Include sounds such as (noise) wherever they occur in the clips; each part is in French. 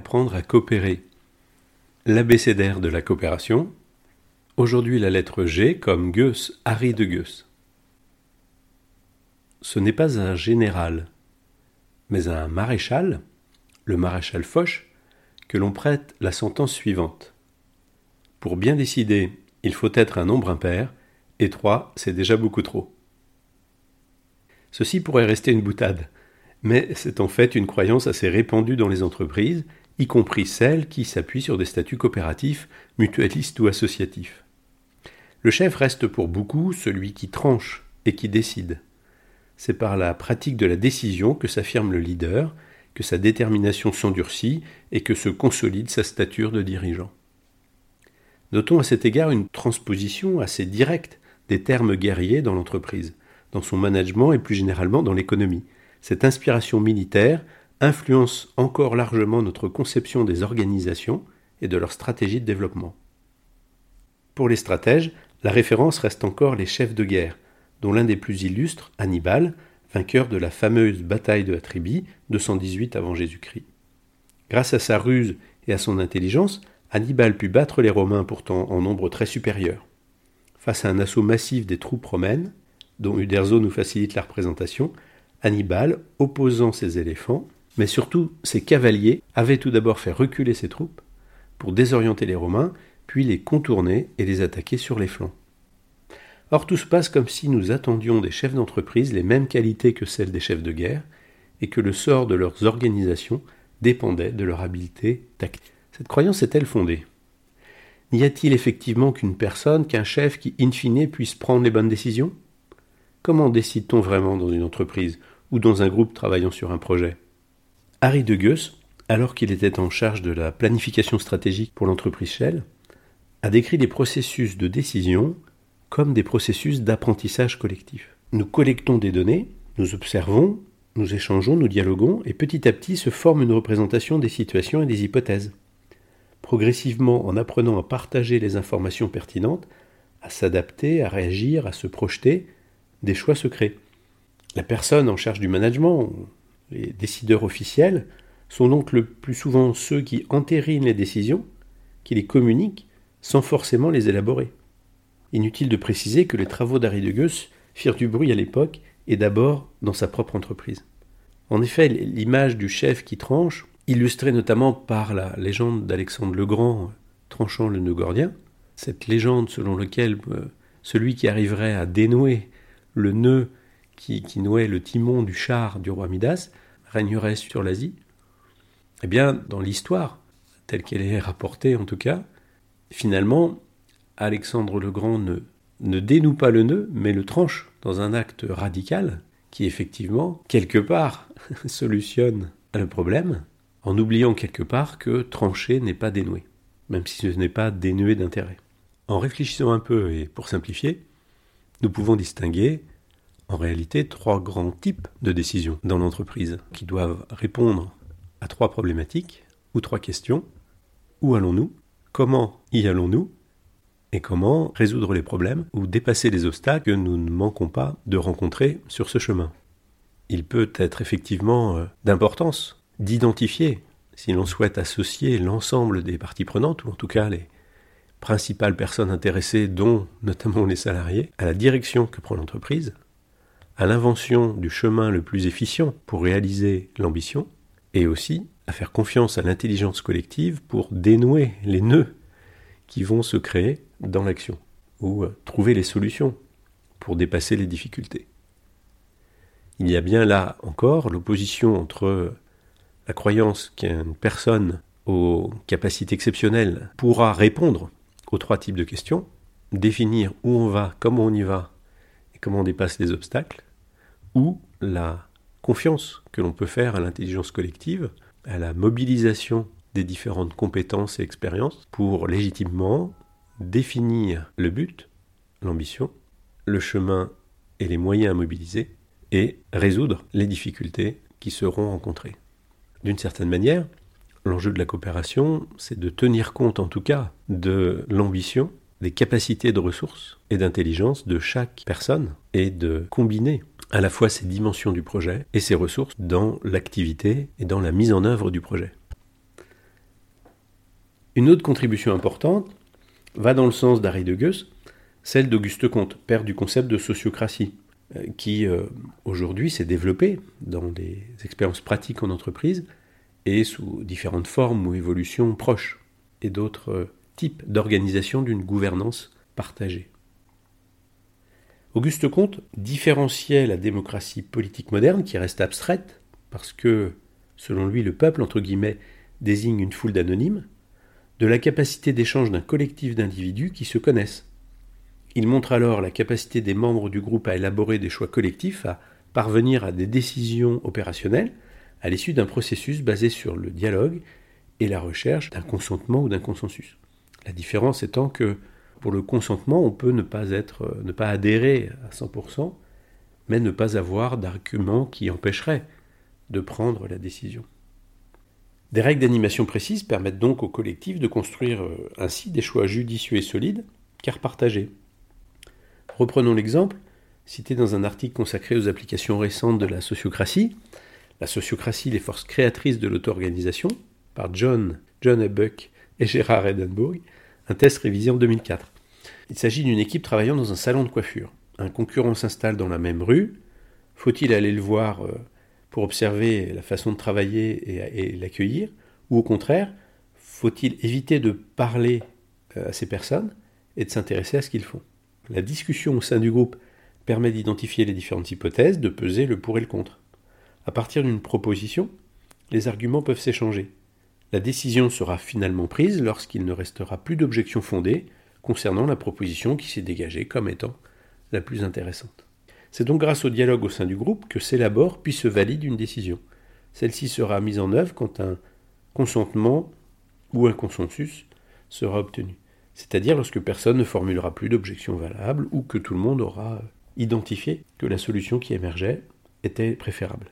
Réapprendre à coopérer. L'abécédaire de la coopération. Aujourd'hui la lettre G comme Goethe, Harry de Goethe. Ce n'est pas un général, mais un maréchal, le maréchal Foch, que l'on prête la sentence suivante. Pour bien décider, il faut être un nombre impair, et trois, c'est déjà beaucoup trop. Ceci pourrait rester une boutade, mais c'est en fait une croyance assez répandue dans les entreprises, y compris celles qui s'appuient sur des statuts coopératifs, mutualistes ou associatifs. Le chef reste pour beaucoup celui qui tranche et qui décide. C'est par la pratique de la décision que s'affirme le leader, que sa détermination s'endurcit et que se consolide sa stature de dirigeant. Notons à cet égard une transposition assez directe des termes guerriers dans l'entreprise, dans son management et plus généralement dans l'économie. Cette inspiration militaire influence encore largement notre conception des organisations et de leur stratégie de développement. Pour les stratèges, la référence reste encore les chefs de guerre, dont l'un des plus illustres, Hannibal, vainqueur de la fameuse bataille de Atribie, 218 avant Jésus-Christ. Grâce à sa ruse et à son intelligence, Hannibal put battre les Romains pourtant en nombre très supérieur. Face à un assaut massif des troupes romaines, dont Uderzo nous facilite la représentation, Hannibal, opposant ses éléphants, mais surtout ses cavaliers, avait tout d'abord fait reculer ses troupes pour désorienter les Romains, puis les contourner et les attaquer sur les flancs. Or tout se passe comme si nous attendions des chefs d'entreprise les mêmes qualités que celles des chefs de guerre, et que le sort de leurs organisations dépendait de leur habileté tactique. Cette croyance est-elle fondée? N'y a-t-il effectivement qu'une personne, qu'un chef qui, in fine, puisse prendre les bonnes décisions? Comment décide-t-on vraiment dans une entreprise ou dans un groupe travaillant sur un projet? Harry de alors qu'il était en charge de la planification stratégique pour l'entreprise Shell, a décrit les processus de décision comme des processus d'apprentissage collectif. Nous collectons des données, nous observons, nous échangeons, nous dialoguons, et petit à petit se forme une représentation des situations et des hypothèses. Progressivement, en apprenant à partager les informations pertinentes, à s'adapter, à réagir, à se projeter, des choix se créent. La personne en charge du management, les décideurs officiels, sont donc le plus souvent ceux qui entérinent les décisions, qui les communiquent, sans forcément les élaborer. Inutile de préciser que les travaux d'Harry de Goes firent du bruit à l'époque et d'abord dans sa propre entreprise. En effet, l'image du chef qui tranche, illustrée notamment par la légende d'Alexandre le Grand tranchant le nœud gordien, cette légende selon laquelle euh, celui qui arriverait à dénouer le nœud qui, nouait le timon du char du roi Midas régnerait sur l'Asie, eh bien, dans l'histoire, telle qu'elle est rapportée en tout cas, finalement, Alexandre le Grand ne, ne dénoue pas le nœud, mais le tranche dans un acte radical qui effectivement, quelque part, (laughs) solutionne le problème, en oubliant quelque part que trancher n'est pas dénoué, même si ce n'est pas dénué d'intérêt. En réfléchissant un peu et pour simplifier, nous pouvons distinguer en réalité trois grands types de décisions dans l'entreprise qui doivent répondre à trois problématiques ou trois questions. Où allons-nous? Comment y allons-nous? Et comment résoudre les problèmes ou dépasser les obstacles que nous ne manquons pas de rencontrer sur ce chemin? Il peut être effectivement euh, d'importance d'identifier, si l'on souhaite associer l'ensemble des parties prenantes, ou en tout cas les principales personnes intéressées, dont notamment les salariés, à la direction que prend l'entreprise, à l'invention du chemin le plus efficient pour réaliser l'ambition, et aussi à faire confiance à l'intelligence collective pour dénouer les nœuds qui vont se créer dans l'action, ou euh, trouver les solutions pour dépasser les difficultés. Il y a bien là encore l'opposition entre la croyance qu'une personne aux capacités exceptionnelles pourra répondre aux trois types de questions, définir où on va, comment on y va et comment on dépasse les obstacles, ou la confiance que l'on peut faire à l'intelligence collective, à la mobilisation des différentes compétences et expériences pour légitimement définir le but, l'ambition, le chemin et les moyens à mobiliser et résoudre les difficultés qui seront rencontrées. D'une certaine manière, l'enjeu de la coopération, c'est de tenir compte en tout cas de l'ambition, des capacités de ressources et d'intelligence de chaque personne et de combiner à la fois ces dimensions du projet et ces ressources dans l'activité et dans la mise en œuvre du projet. Une autre contribution importante va dans le sens d'Harry de Geus, celle d'Auguste Comte, père du concept de sociocratie, euh, qui euh, aujourd'hui s'est développé dans des expériences pratiques en entreprise et sous différentes formes ou évolutions proches, et d'autres euh, types d'organisation d'une gouvernance partagée. Auguste Comte différenciait la démocratie politique moderne, qui reste abstraite, parce que, selon lui, le peuple, entre guillemets, désigne une foule d'anonymes, de la capacité d'échange d'un collectif d'individus qui se connaissent. Il montre alors la capacité des membres du groupe à élaborer des choix collectifs, à parvenir à des décisions opérationnelles, à l'issue d'un processus basé sur le dialogue et la recherche d'un consentement ou d'un consensus. La différence étant que pour le consentement, on peut ne pas être, ne pas adhérer à 100%, mais ne pas avoir d'argument qui empêcherait de prendre la décision. Des règles d'animation précises permettent donc au collectif de construire euh, ainsi des choix judicieux et solides, car partagés. Reprenons l'exemple, cité dans un article consacré aux applications récentes de la sociocratie, La sociocratie, les forces créatrices de l'auto-organisation, par John, John Buck et Gérard Edenburg, un test révisé en 2004. Il s'agit d'une équipe travaillant dans un salon de coiffure. Un concurrent s'installe dans la même rue. Faut-il aller le voir euh, pour observer la façon de travailler et, l'accueillir? Ou au contraire, faut-il éviter de parler euh, à ces personnes et de s'intéresser à ce qu'ils font? La discussion au sein du groupe permet d'identifier les différentes hypothèses, de peser le pour et le contre. À partir d'une proposition, les arguments peuvent s'échanger. La décision sera finalement prise lorsqu'il ne restera plus d'objections fondées concernant la proposition qui s'est dégagée comme étant la plus intéressante. C'est donc grâce au dialogue au sein du groupe que s'élabore puis se valide une décision. Celle-ci sera mise en œuvre quand un consentement ou un consensus sera obtenu, c'est-à-dire lorsque personne ne formulera plus d'objection valable ou que tout le monde aura identifié que la solution qui émergeait était préférable.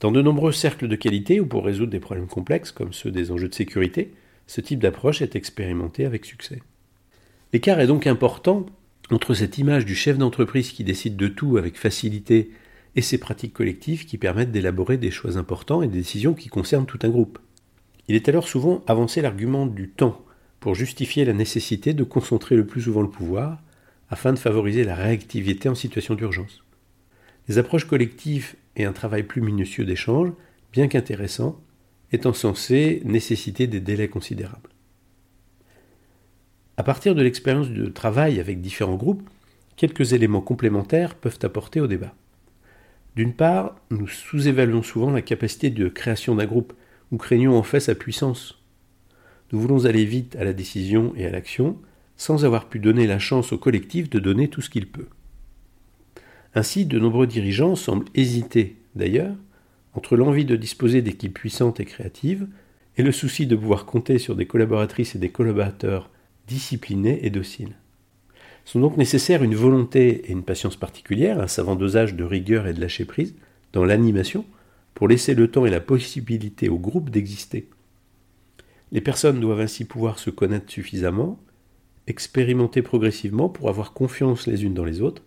Dans de nombreux cercles de qualité ou pour résoudre des problèmes complexes comme ceux des enjeux de sécurité, ce type d'approche est expérimenté avec succès. L'écart est donc important entre cette image du chef d'entreprise qui décide de tout avec facilité et ces pratiques collectives qui permettent d'élaborer des choix importants et des décisions qui concernent tout un groupe. Il est alors souvent avancé l'argument du temps pour justifier la nécessité de concentrer le plus souvent le pouvoir afin de favoriser la réactivité en situation d'urgence. Les approches collectives et un travail plus minutieux d'échange, bien qu'intéressants, étant censés nécessiter des délais considérables. À partir de l'expérience de travail avec différents groupes, quelques éléments complémentaires peuvent apporter au débat. D'une part, nous sous-évaluons souvent la capacité de création d'un groupe, ou craignons en fait sa puissance. Nous voulons aller vite à la décision et à l'action, sans avoir pu donner la chance au collectif de donner tout ce qu'il peut. Ainsi, de nombreux dirigeants semblent hésiter, d'ailleurs, entre l'envie de disposer d'équipes puissantes et créatives et le souci de pouvoir compter sur des collaboratrices et des collaborateurs discipliné et docile. Sont donc nécessaires une volonté et une patience particulière, un savant dosage de rigueur et de lâcher prise dans l'animation pour laisser le temps et la possibilité au groupe d'exister. Les personnes doivent ainsi pouvoir se connaître suffisamment, expérimenter progressivement pour avoir confiance les unes dans les autres.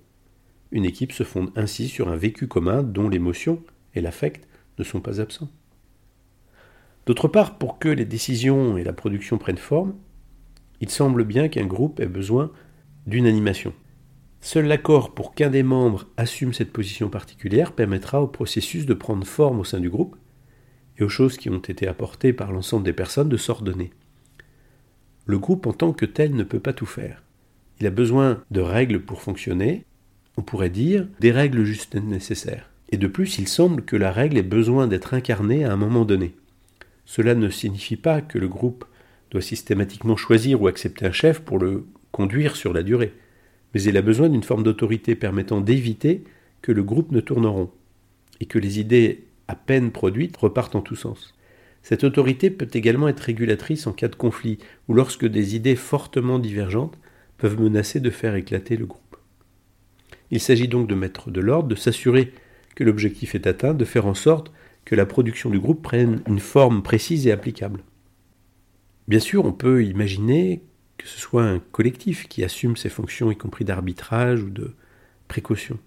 Une équipe se fonde ainsi sur un vécu commun dont l'émotion et l'affect ne sont pas absents. D'autre part, pour que les décisions et la production prennent forme, il semble bien qu'un groupe ait besoin d'une animation. Seul l'accord pour qu'un des membres assume cette position particulière permettra au processus de prendre forme au sein du groupe et aux choses qui ont été apportées par l'ensemble des personnes de s'ordonner. Le groupe en tant que tel ne peut pas tout faire. Il a besoin de règles pour fonctionner, on pourrait dire des règles juste nécessaires. Et de plus, il semble que la règle ait besoin d'être incarnée à un moment donné. Cela ne signifie pas que le groupe doit systématiquement choisir ou accepter un chef pour le conduire sur la durée, mais il a besoin d'une forme d'autorité permettant d'éviter que le groupe ne tourne rond, et que les idées à peine produites repartent en tous sens. Cette autorité peut également être régulatrice en cas de conflit ou lorsque des idées fortement divergentes peuvent menacer de faire éclater le groupe. Il s'agit donc de mettre de l'ordre, de s'assurer que l'objectif est atteint, de faire en sorte que la production du groupe prenne une forme précise et applicable. Bien sûr, on peut imaginer que ce soit un collectif qui assume ses fonctions, y compris d'arbitrage ou de précaution.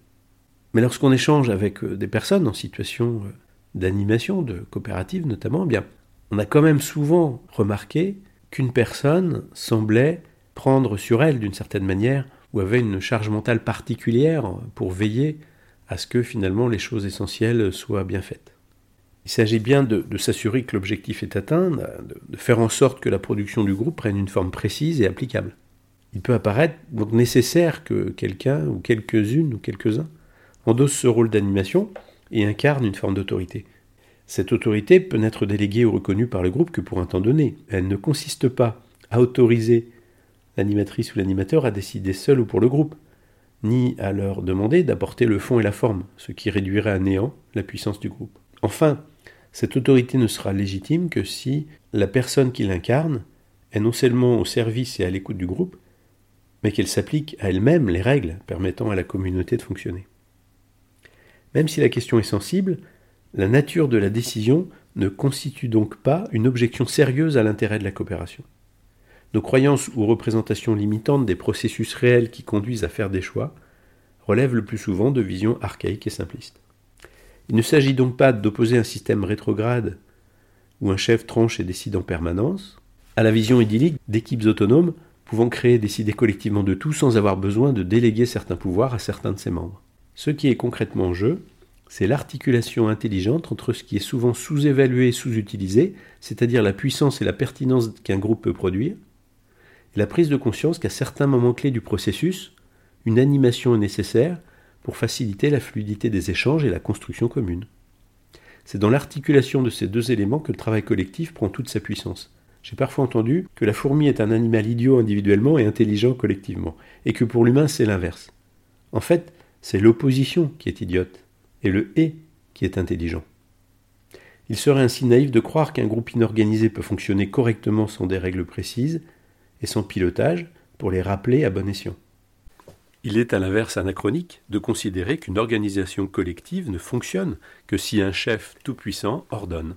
Mais lorsqu'on échange avec euh, des personnes en situation euh, d'animation, de coopérative notamment, eh bien, on a quand même souvent remarqué qu'une personne semblait prendre sur elle d'une certaine manière ou avait une charge mentale particulière pour veiller à ce que finalement les choses essentielles soient bien faites. Il s'agit bien de, s'assurer que l'objectif est atteint, de, faire en sorte que la production du groupe prenne une forme précise et applicable. Il peut apparaître donc nécessaire que quelqu'un ou quelques-unes ou quelques-uns endossent ce rôle d'animation et incarnent une forme d'autorité. Cette autorité peut n'être déléguée ou reconnue par le groupe que pour un temps donné. Elle ne consiste pas à autoriser l'animatrice ou l'animateur à décider seul ou pour le groupe, ni à leur demander d'apporter le fond et la forme, ce qui réduirait à néant la puissance du groupe. Enfin, cette autorité ne sera légitime que si la personne qui l'incarne est non seulement au service et à l'écoute du groupe, mais qu'elle s'applique à elle-même les règles permettant à la communauté de fonctionner. Même si la question est sensible, la nature de la décision ne constitue donc pas une objection sérieuse à l'intérêt de la coopération. Nos croyances ou représentations limitantes des processus réels qui conduisent à faire des choix relèvent le plus souvent de visions archaïques et simplistes. Il ne s'agit donc pas d'opposer un système rétrograde où un chef tranche et décide en permanence, à la vision idyllique d'équipes autonomes pouvant créer et décider collectivement de tout sans avoir besoin de déléguer certains pouvoirs à certains de ses membres. Ce qui est concrètement en jeu, c'est l'articulation intelligente entre ce qui est souvent sous-évalué et sous-utilisé, c'est-à-dire la puissance et la pertinence qu'un groupe peut produire, la prise de conscience qu'à certains moments clés du processus, une animation est nécessaire pour faciliter la fluidité des échanges et la construction commune. C'est dans l'articulation de ces deux éléments que le travail collectif prend toute sa puissance. J'ai parfois entendu que la fourmi est un animal idiot individuellement et intelligent collectivement, et que pour l'humain c'est l'inverse. En fait, c'est l'opposition qui est idiote, et le et qui est intelligent. Il serait ainsi naïf de croire qu'un groupe inorganisé peut fonctionner correctement sans des règles précises, et son pilotage pour les rappeler à bon escient. Il est à l'inverse anachronique de considérer qu'une organisation collective ne fonctionne que si un chef tout-puissant ordonne.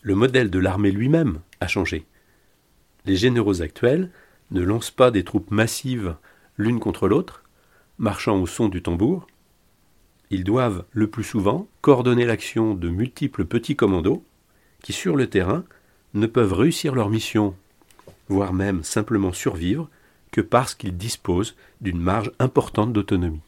Le modèle de l'armée lui-même a changé. Les généraux actuels ne lancent pas des troupes massives l'une contre l'autre, marchant au son du tambour. Ils doivent, le plus souvent, coordonner l'action de multiples petits commandos qui, sur le terrain, ne peuvent réussir leur mission voire même simplement survivre, que parce qu'ils disposent d'une marge importante d'autonomie.